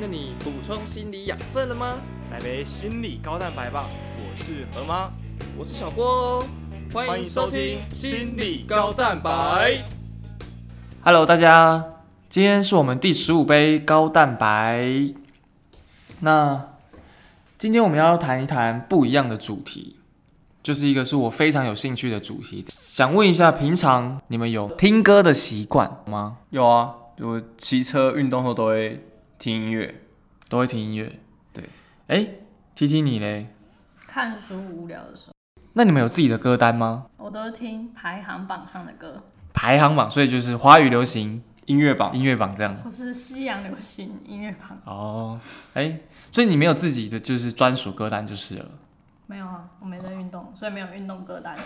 天的你补充心理养分了吗？来杯心理高蛋白吧！我是何妈，我是小郭哦，欢迎收听心理高蛋白。Hello，大家，今天是我们第十五杯高蛋白。那今天我们要谈一谈不一样的主题，就是一个是我非常有兴趣的主题。想问一下，平常你们有听歌的习惯吗？有啊，我骑车运动后都会。听音乐，都会听音乐。对，哎，T T 你嘞？看书无聊的时候。那你们有自己的歌单吗？我都是听排行榜上的歌。排行榜，所以就是华语流行音乐榜、音乐榜这样。或是西洋流行音乐榜。哦，哎，所以你没有自己的就是专属歌单就是了。没有啊，我没在运动，所以没有运动歌单。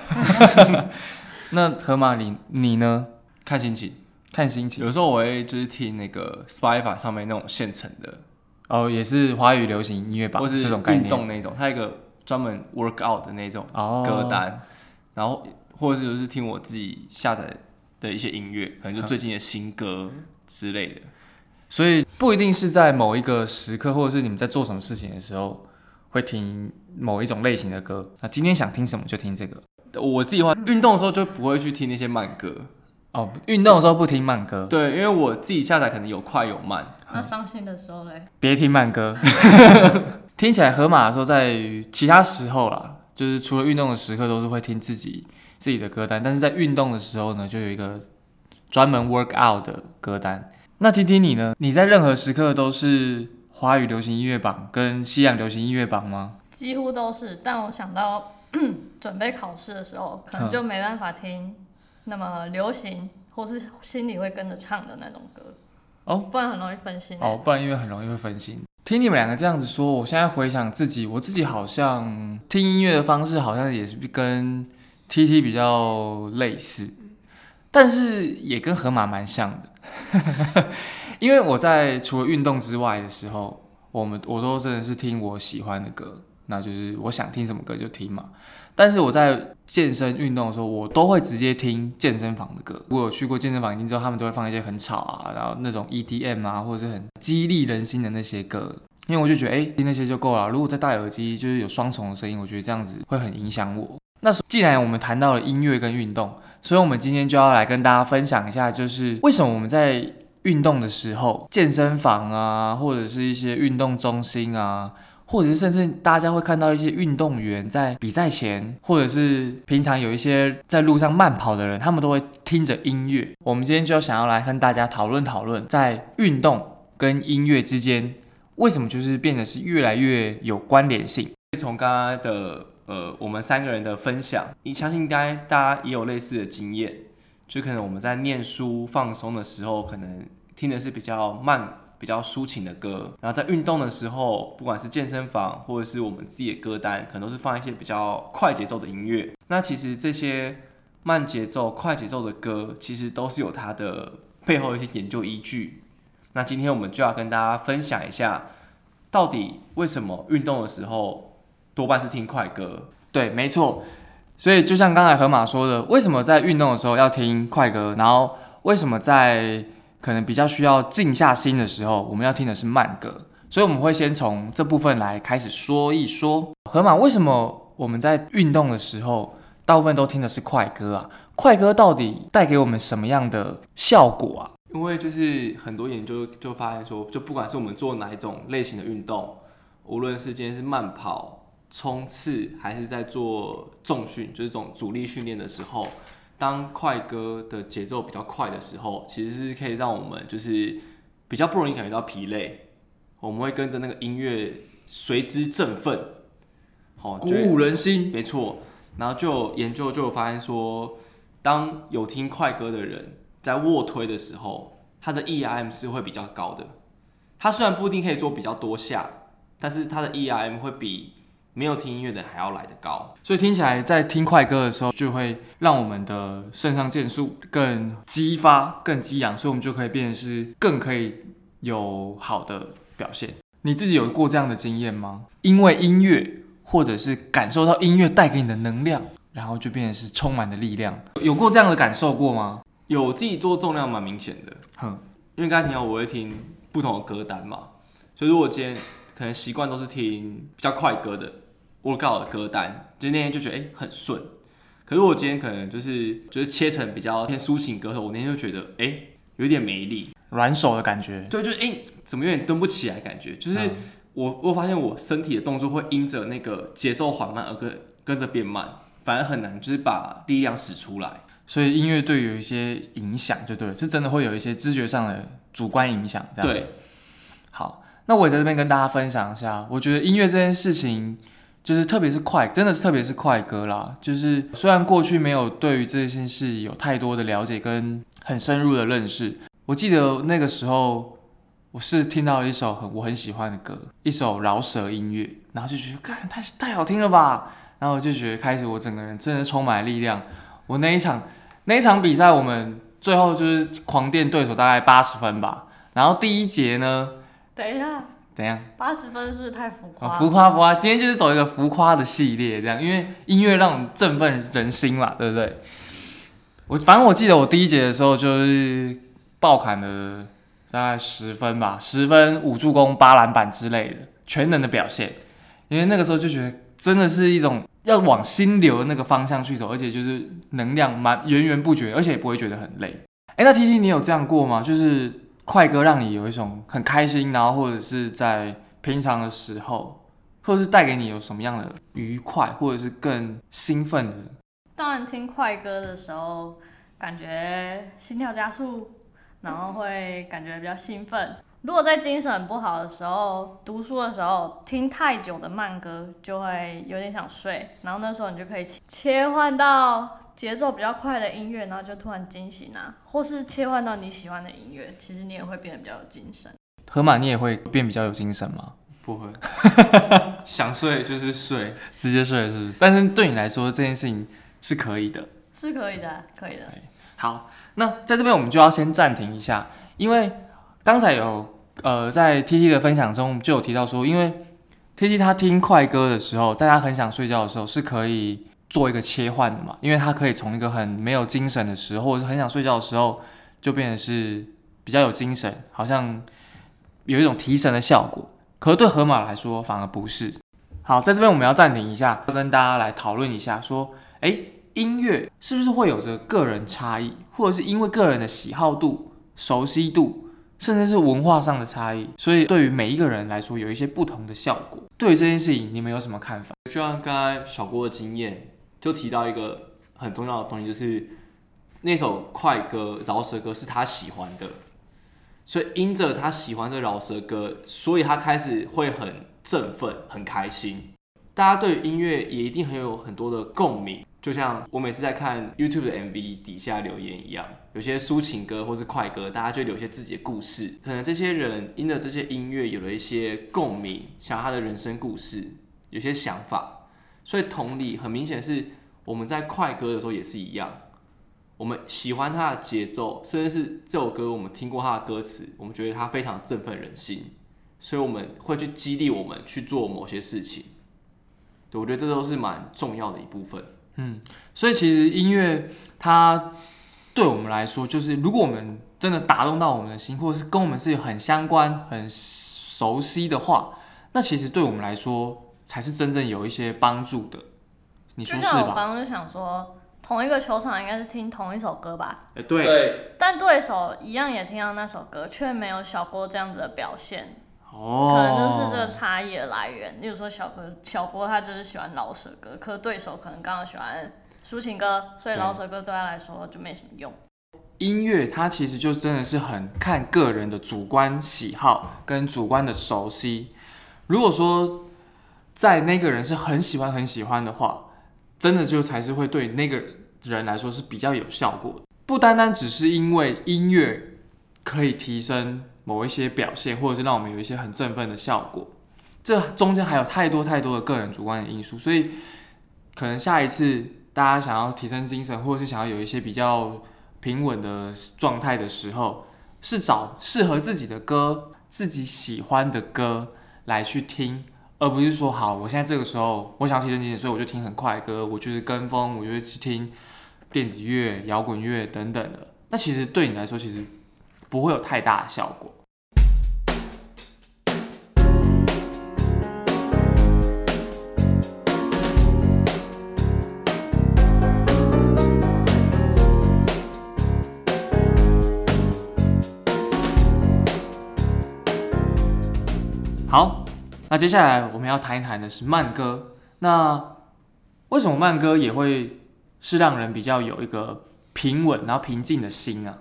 那河马你你呢？看心情。看心情，有时候我会就是听那个 Spotify 上面那种现成的，哦，也是华语流行音乐吧，或是这种运动那种，它一个专门 work out 的那种歌单，然后或者是就是听我自己下载的一些音乐，可能就最近的新歌之类的，所以不一定是在某一个时刻，或者是你们在做什么事情的时候会听某一种类型的歌，那今天想听什么就听这个。我自己话，运动的时候就不会去听那些慢歌。哦，运动的时候不听慢歌。对，因为我自己下载可能有快有慢。那伤心的时候嘞？别听慢歌。听起来河马的时候，在其他时候啦，就是除了运动的时刻，都是会听自己自己的歌单。但是在运动的时候呢，就有一个专门 work out 的歌单。那听听你呢？你在任何时刻都是华语流行音乐榜跟西洋流行音乐榜吗？几乎都是，但我想到 准备考试的时候，可能就没办法听。那么流行或是心里会跟着唱的那种歌哦，不然很容易分心哦，不然因为很容易会分心。听你们两个这样子说，我现在回想自己，我自己好像听音乐的方式好像也是跟 T T 比较类似，但是也跟河马蛮像的。因为我在除了运动之外的时候，我们我都真的是听我喜欢的歌，那就是我想听什么歌就听嘛。但是我在健身运动的时候，我都会直接听健身房的歌。我有去过健身房，一定知道他们都会放一些很吵啊，然后那种 EDM 啊，或者是很激励人心的那些歌。因为我就觉得，哎，听那些就够了。如果再戴耳机，就是有双重的声音，我觉得这样子会很影响我。那既然我们谈到了音乐跟运动，所以我们今天就要来跟大家分享一下，就是为什么我们在运动的时候，健身房啊，或者是一些运动中心啊。或者是甚至大家会看到一些运动员在比赛前，或者是平常有一些在路上慢跑的人，他们都会听着音乐。我们今天就想要来跟大家讨论讨论，在运动跟音乐之间，为什么就是变得是越来越有关联性？从刚刚的呃我们三个人的分享，你相信应该大家也有类似的经验，就可能我们在念书放松的时候，可能听的是比较慢。比较抒情的歌，然后在运动的时候，不管是健身房或者是我们自己的歌单，可能都是放一些比较快节奏的音乐。那其实这些慢节奏、快节奏的歌，其实都是有它的背后一些研究依据。那今天我们就要跟大家分享一下，到底为什么运动的时候多半是听快歌？对，没错。所以就像刚才河马说的，为什么在运动的时候要听快歌？然后为什么在可能比较需要静下心的时候，我们要听的是慢歌，所以我们会先从这部分来开始说一说。河马，为什么我们在运动的时候，大部分都听的是快歌啊？快歌到底带给我们什么样的效果啊？因为就是很多研究就发现说，就不管是我们做哪一种类型的运动，无论是今天是慢跑、冲刺，还是在做重训，就是这种阻力训练的时候。当快歌的节奏比较快的时候，其实是可以让我们就是比较不容易感觉到疲累，我们会跟着那个音乐随之振奋，好鼓舞人心。没错，然后就研究就有发现说，当有听快歌的人在卧推的时候，他的 E R M 是会比较高的。他虽然不一定可以做比较多下，但是他的 E R M 会比。没有听音乐的还要来得高，所以听起来在听快歌的时候，就会让我们的肾上腺素更激发、更激昂，所以我们就可以变得是更可以有好的表现。你自己有过这样的经验吗？因为音乐，或者是感受到音乐带给你的能量，然后就变得是充满的力量，有过这样的感受过吗？有，自己做重量蛮明显的，哼，因为刚才提到我会听不同的歌单嘛。所以如果今天可能习惯都是听比较快歌的 workout 的歌单，就那天就觉得哎很顺。可是我今天可能就是就是切成比较偏抒情歌后，我那天就觉得哎有点没力，软手的感觉。对，就是哎怎么有点蹲不起来感觉，就是我我发现我身体的动作会因着那个节奏缓慢而跟跟着变慢，反而很难就是把力量使出来。所以音乐对有一些影响，就对，是真的会有一些知觉上的主观影响，这样。对，好，那我也在这边跟大家分享一下，我觉得音乐这件事情，就是特别是快，真的是特别是快歌啦。就是虽然过去没有对于这件事有太多的了解跟很深入的认识，我记得那个时候我是听到了一首很我很喜欢的歌，一首饶舌音乐，然后就觉得，看太太好听了吧，然后我就觉得开始我整个人真的充满力量。我那一场那一场比赛，我们最后就是狂电对手大概八十分吧。然后第一节呢，等一下，怎样？八十分是不是太浮夸？浮夸浮夸，今天就是走一个浮夸的系列，这样，因为音乐让我们振奋人心嘛，对不对？我反正我记得我第一节的时候就是爆砍了大概十分吧，十分五助攻八篮板之类的全能的表现，因为那个时候就觉得真的是一种。要往心流的那个方向去走，而且就是能量蛮源源不绝，而且也不会觉得很累。哎，那 T T 你有这样过吗？就是快歌让你有一种很开心，然后或者是在平常的时候，或者是带给你有什么样的愉快，或者是更兴奋的？当然，听快歌的时候，感觉心跳加速，然后会感觉比较兴奋。如果在精神不好的时候，读书的时候听太久的慢歌，就会有点想睡。然后那时候你就可以切换到节奏比较快的音乐，然后就突然惊醒啊，或是切换到你喜欢的音乐，其实你也会变得比较有精神。河马，你也会变比较有精神吗？不会，想睡就是睡，直接睡是不是？但是对你来说，这件事情是可以的，是可以的，可以的。好，那在这边我们就要先暂停一下，因为。刚才有呃，在 T T 的分享中就有提到说，因为 T T 他听快歌的时候，在他很想睡觉的时候是可以做一个切换的嘛，因为他可以从一个很没有精神的时候，或者是很想睡觉的时候，就变成是比较有精神，好像有一种提神的效果。可是对河马来说反而不是。好，在这边我们要暂停一下，要跟大家来讨论一下，说，哎，音乐是不是会有着个人差异，或者是因为个人的喜好度、熟悉度？甚至是文化上的差异，所以对于每一个人来说有一些不同的效果。对于这件事情，你们有什么看法？就像刚才小郭的经验，就提到一个很重要的东西，就是那首快歌、饶舌歌是他喜欢的，所以因着他喜欢这饶舌歌，所以他开始会很振奋、很开心。大家对音乐也一定很有很多的共鸣。就像我每次在看 YouTube 的 MV 底下留言一样，有些抒情歌或是快歌，大家就留下自己的故事。可能这些人因着这些音乐有了一些共鸣，想他的人生故事，有些想法。所以同理，很明显是我们在快歌的时候也是一样，我们喜欢他的节奏，甚至是这首歌我们听过他的歌词，我们觉得他非常振奋人心，所以我们会去激励我们去做某些事情。对，我觉得这都是蛮重要的一部分。嗯，所以其实音乐它对我们来说，就是如果我们真的打动到我们的心，或者是跟我们是很相关、很熟悉的话，那其实对我们来说才是真正有一些帮助的。你说是吧？我刚刚就想说，同一个球场应该是听同一首歌吧？哎，对。但对手一样也听到那首歌，却没有小郭这样子的表现。哦，可能就是这个差异的来源。例如说，小哥小波他就是喜欢老舍歌，可对手可能刚刚喜欢抒情歌，所以老舍歌对他来说就没什么用。音乐它其实就真的是很看个人的主观喜好跟主观的熟悉。如果说在那个人是很喜欢很喜欢的话，真的就才是会对那个人来说是比较有效果的。不单单只是因为音乐可以提升。某一些表现，或者是让我们有一些很振奋的效果，这中间还有太多太多的个人主观的因素，所以可能下一次大家想要提升精神，或者是想要有一些比较平稳的状态的时候，是找适合自己的歌、自己喜欢的歌来去听，而不是说好，我现在这个时候我想提升精神，所以我就听很快歌，我就是跟风，我就去听电子乐、摇滚乐等等的。那其实对你来说，其实。不会有太大的效果。好，那接下来我们要谈一谈的是慢歌。那为什么慢歌也会是让人比较有一个平稳然后平静的心啊？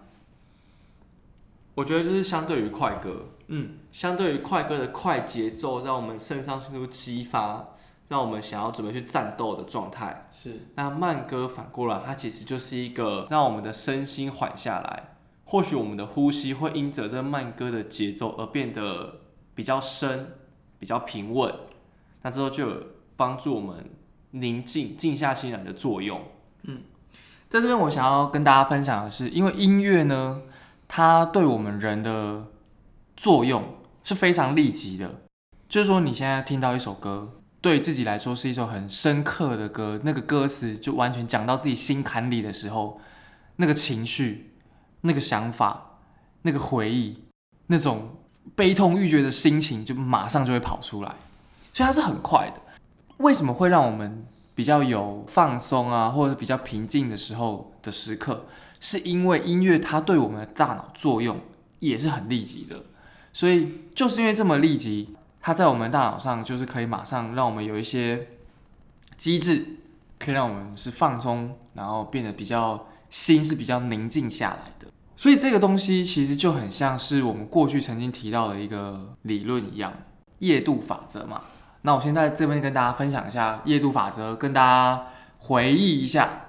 我觉得就是相对于快歌，嗯，相对于快歌的快节奏，让我们肾上腺素激发，让我们想要准备去战斗的状态。是那慢歌反过来，它其实就是一个让我们的身心缓下来。或许我们的呼吸会因着这慢歌的节奏而变得比较深、比较平稳，那之后就有帮助我们宁静、静下心来的作用。嗯在这边，我想要跟大家分享的是，因为音乐呢，它对我们人的作用是非常立即的。就是说，你现在听到一首歌，对自己来说是一首很深刻的歌，那个歌词就完全讲到自己心坎里的时候，那个情绪、那个想法、那个回忆、那种悲痛欲绝的心情，就马上就会跑出来。所以它是很快的。为什么会让我们比较有放松啊，或者是比较平静的时候的时刻，是因为音乐它对我们的大脑作用也是很立即的，所以就是因为这么立即，它在我们大脑上就是可以马上让我们有一些机制，可以让我们是放松，然后变得比较心是比较宁静下来的。所以这个东西其实就很像是我们过去曾经提到的一个理论一样，夜度法则嘛。那我现在这边跟大家分享一下夜度法则，跟大家回忆一下，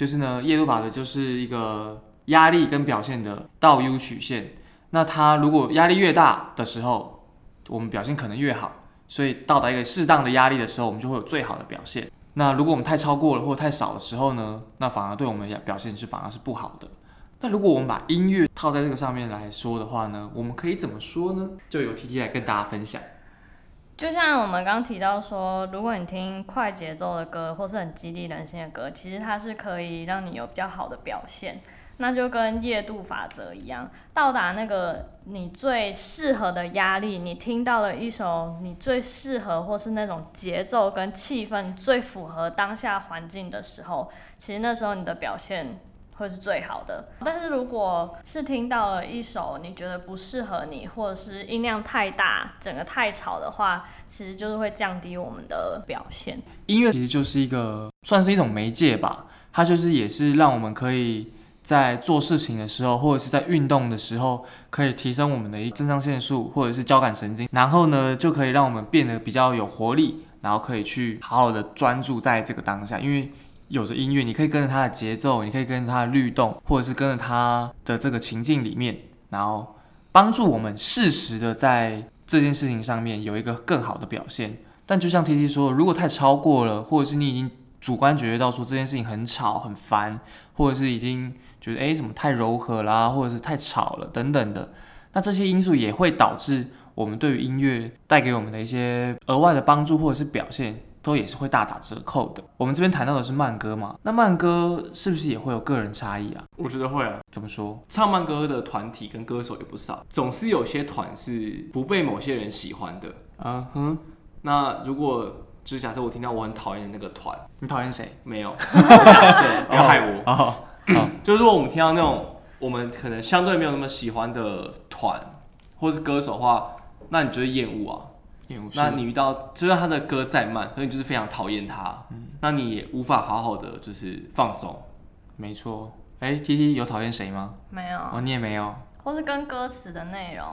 就是呢，夜度法则就是一个压力跟表现的倒 U 曲线。那它如果压力越大的时候，我们表现可能越好，所以到达一个适当的压力的时候，我们就会有最好的表现。那如果我们太超过了或太少的时候呢，那反而对我们表现是反而是不好的。那如果我们把音乐套在这个上面来说的话呢，我们可以怎么说呢？就由 T T 来跟大家分享。就像我们刚提到说，如果你听快节奏的歌，或是很激励人心的歌，其实它是可以让你有比较好的表现。那就跟夜度法则一样，到达那个你最适合的压力，你听到了一首你最适合或是那种节奏跟气氛最符合当下环境的时候，其实那时候你的表现会是最好的。但是如果是听到了一首你觉得不适合你，或者是音量太大、整个太吵的话，其实就是会降低我们的表现。音乐其实就是一个算是一种媒介吧，它就是也是让我们可以在做事情的时候，或者是在运动的时候，可以提升我们的一肾上腺素或者是交感神经，然后呢就可以让我们变得比较有活力，然后可以去好好的专注在这个当下，因为有着音乐，你可以跟着它的节奏，你可以跟着它的律动，或者是跟着它的这个情境里面，然后帮助我们适时的在这件事情上面有一个更好的表现。但就像 T T 说，如果太超过了，或者是你已经主观觉得到说这件事情很吵、很烦，或者是已经觉得诶怎么太柔和啦，或者是太吵了等等的，那这些因素也会导致我们对于音乐带给我们的一些额外的帮助或者是表现，都也是会大打折扣的。我们这边谈到的是慢歌嘛，那慢歌是不是也会有个人差异啊？我觉得会啊，怎么说？唱慢歌的团体跟歌手也不少，总是有些团是不被某些人喜欢的。啊哼，那如果就是假设我听到我很讨厌的那个团，你讨厌谁？没有，假 设不要害我。哦，就是如果我们听到那种我们可能相对没有那么喜欢的团或是歌手的话，那你就会厌恶啊。那你遇到就算他的歌再慢，可是你就是非常讨厌他，那你也无法好好的就是放松。没错。哎，T T 有讨厌谁吗？没有，哦，你也没有。或是跟歌词的内容、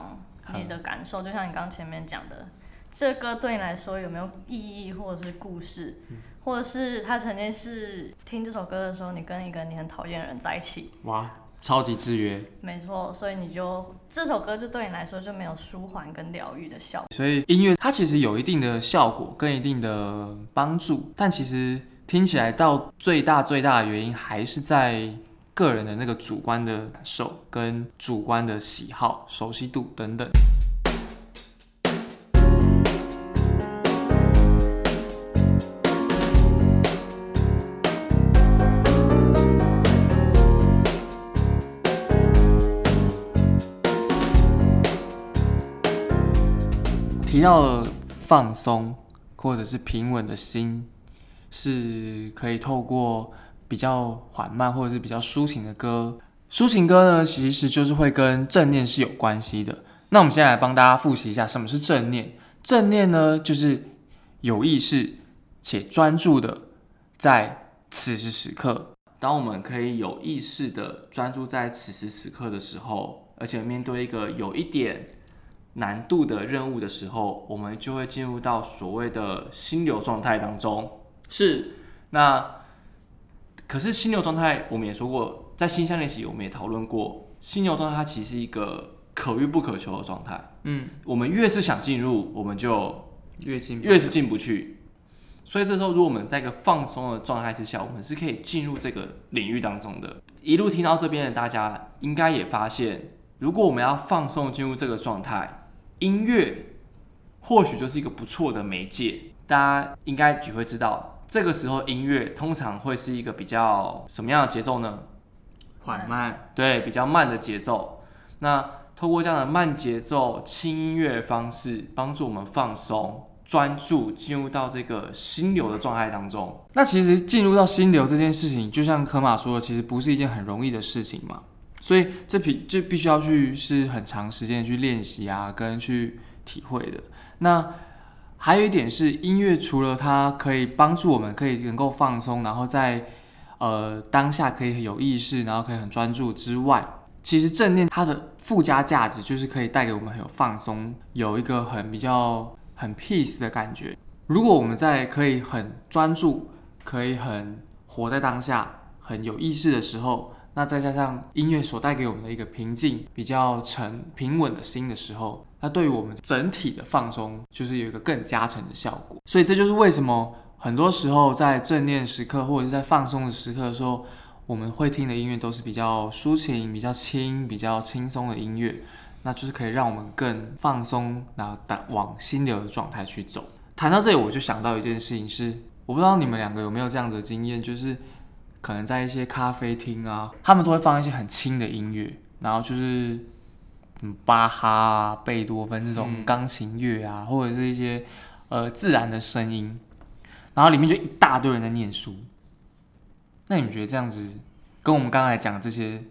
你的感受，就像你刚刚前面讲的，这歌对你来说有没有意义，或者是故事，或者是他曾经是听这首歌的时候，你跟一个你很讨厌的人在一起，哇，超级制约。没错，所以你就这首歌就对你来说就没有舒缓跟疗愈的效果。所以音乐它其实有一定的效果跟一定的帮助，但其实听起来到最大最大的原因还是在个人的那个主观的感受跟主观的喜好、熟悉度等等。提到了放松或者是平稳的心，是可以透过比较缓慢或者是比较抒情的歌。抒情歌呢，其实就是会跟正念是有关系的。那我们先来帮大家复习一下什么是正念。正念呢，就是有意识且专注的在此时此刻。当我们可以有意识的专注在此时此刻的时候，而且面对一个有一点难度的任务的时候，我们就会进入到所谓的心流状态当中。是，那可是心流状态，我们也说过，在心象练习我们也讨论过，心流状态它其实是一个可遇不可求的状态。嗯，我们越是想进入，我们就越进越是进不去。所以这时候，如果我们在一个放松的状态之下，我们是可以进入这个领域当中的。一路听到这边的大家，应该也发现，如果我们要放松进入这个状态，音乐或许就是一个不错的媒介。大家应该也会知道，这个时候音乐通常会是一个比较什么样的节奏呢？缓慢，对，比较慢的节奏。那透过这样的慢节奏、轻音乐方式，帮助我们放松。专注进入到这个心流的状态当中。那其实进入到心流这件事情，就像科马说的，其实不是一件很容易的事情嘛。所以这必就必须要去是很长时间去练习啊，跟去体会的。那还有一点是，音乐除了它可以帮助我们可以能够放松，然后在呃当下可以很有意识，然后可以很专注之外，其实正念它的附加价值就是可以带给我们很有放松，有一个很比较。很 peace 的感觉。如果我们在可以很专注、可以很活在当下、很有意识的时候，那再加上音乐所带给我们的一个平静、比较沉、平稳的心的时候，那对于我们整体的放松，就是有一个更加成的效果。所以这就是为什么很多时候在正念时刻或者是在放松的时刻的时候，我们会听的音乐都是比较抒情、比较轻、比较轻松的音乐。那就是可以让我们更放松，然后打往心流的状态去走。谈到这里，我就想到一件事情，是我不知道你们两个有没有这样的经验，就是可能在一些咖啡厅啊，他们都会放一些很轻的音乐，然后就是嗯巴哈啊、贝多芬这种钢琴乐啊，或者是一些呃自然的声音，然后里面就一大堆人在念书。那你们觉得这样子跟我们刚才讲这些？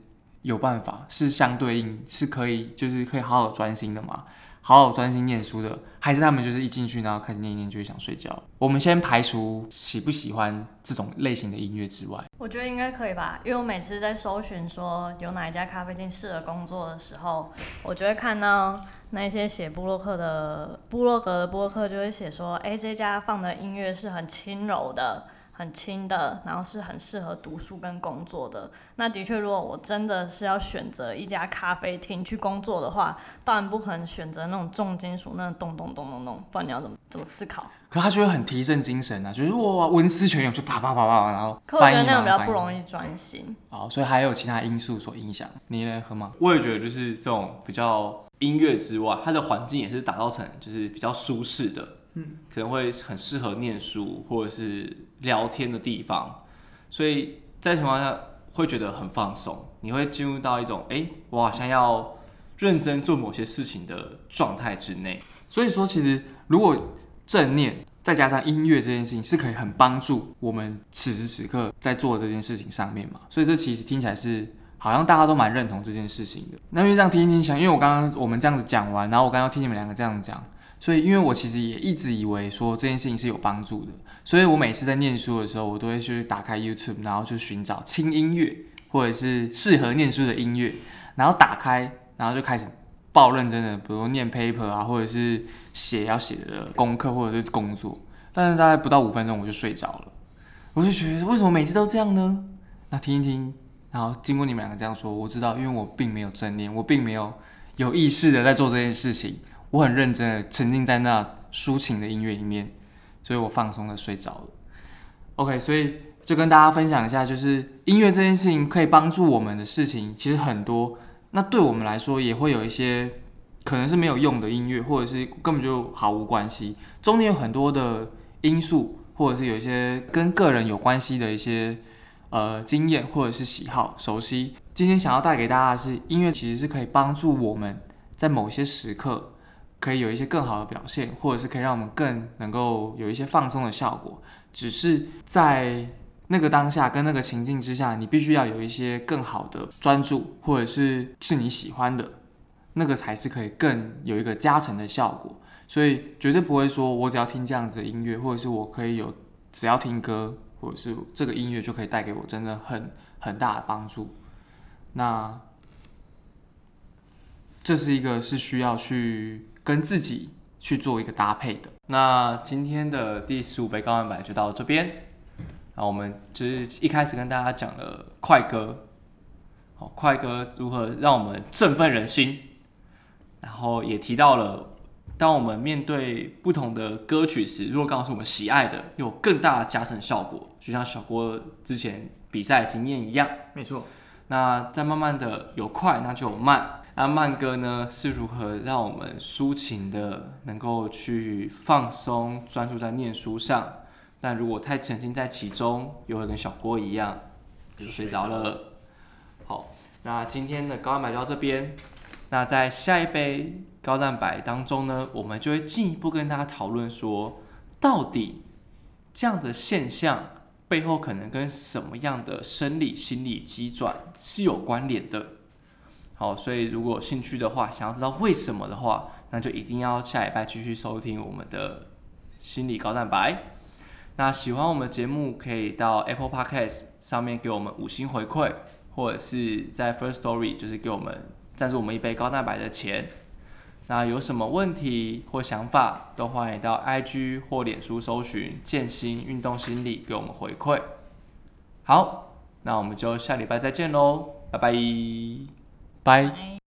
有办法是相对应，是可以就是可以好好专心的吗，好好专心念书的，还是他们就是一进去然后开始念一念就会想睡觉？我们先排除喜不喜欢这种类型的音乐之外，我觉得应该可以吧，因为我每次在搜寻说有哪一家咖啡厅适合工作的时候，我就会看到那些写布洛克的布洛格的布克就会写说，哎，这家放的音乐是很轻柔的。很轻的，然后是很适合读书跟工作的。那的确，如果我真的是要选择一家咖啡厅去工作的话，当然不可能选择那种重金属，那种咚咚咚咚咚，不然你要怎么怎么思考？可他就会很提振精神啊，就是哇，文思泉涌，就啪啪啪啪，然后。可我觉得那样比较不容易专心。哦，所以还有其他因素所影响。你呢，喝吗？我也觉得就是这种比较音乐之外，它的环境也是打造成就是比较舒适的。嗯，可能会很适合念书或者是聊天的地方，所以在情况下会觉得很放松，你会进入到一种哎，我好像要认真做某些事情的状态之内。所以说，其实如果正念再加上音乐这件事情，是可以很帮助我们此时此刻在做这件事情上面嘛。所以这其实听起来是好像大家都蛮认同这件事情的。那因为这样听一听，想因为我刚刚我们这样子讲完，然后我刚刚听你们两个这样讲。所以，因为我其实也一直以为说这件事情是有帮助的，所以我每次在念书的时候，我都会去打开 YouTube，然后去寻找轻音乐或者是适合念书的音乐，然后打开，然后就开始爆认真的，比如念 paper 啊，或者是写要写的功课或者是工作，但是大概不到五分钟我就睡着了，我就觉得为什么每次都这样呢？那听一听，然后经过你们两个这样说，我知道，因为我并没有正念，我并没有有意识的在做这件事情。我很认真的沉浸在那抒情的音乐里面，所以我放松的睡着了。OK，所以就跟大家分享一下，就是音乐这件事情可以帮助我们的事情其实很多。那对我们来说也会有一些可能是没有用的音乐，或者是根本就毫无关系。中间有很多的因素，或者是有一些跟个人有关系的一些呃经验或者是喜好、熟悉。今天想要带给大家的是，音乐其实是可以帮助我们在某些时刻。可以有一些更好的表现，或者是可以让我们更能够有一些放松的效果。只是在那个当下跟那个情境之下，你必须要有一些更好的专注，或者是是你喜欢的。那个才是可以更有一个加成的效果。所以绝对不会说我只要听这样子的音乐，或者是我可以有只要听歌，或者是这个音乐就可以带给我真的很很大的帮助。那这是一个是需要去跟自己去做一个搭配的。那今天的第十五杯高蛋白就到这边。那我们就是一开始跟大家讲了快歌，好，快歌如何让我们振奋人心，然后也提到了，当我们面对不同的歌曲时，如果刚好是我们喜爱的，有更大的加成效果，就像小郭之前比赛经验一样。没错，那再慢慢的有快，那就有慢。那慢歌呢是如何让我们抒情的，能够去放松，专注在念书上？但如果太沉浸在其中，又会跟小郭一样，就睡着了。好，那今天的高蛋白就到这边。那在下一杯高蛋白当中呢，我们就会进一步跟大家讨论说，到底这样的现象背后可能跟什么样的生理、心理机转是有关联的。好，所以如果有兴趣的话，想要知道为什么的话，那就一定要下礼拜继续收听我们的心理高蛋白。那喜欢我们的节目，可以到 Apple Podcast 上面给我们五星回馈，或者是在 First Story 就是给我们赞助我们一杯高蛋白的钱。那有什么问题或想法，都欢迎到 IG 或脸书搜寻“健心运动心理”给我们回馈。好，那我们就下礼拜再见喽，拜拜。拜。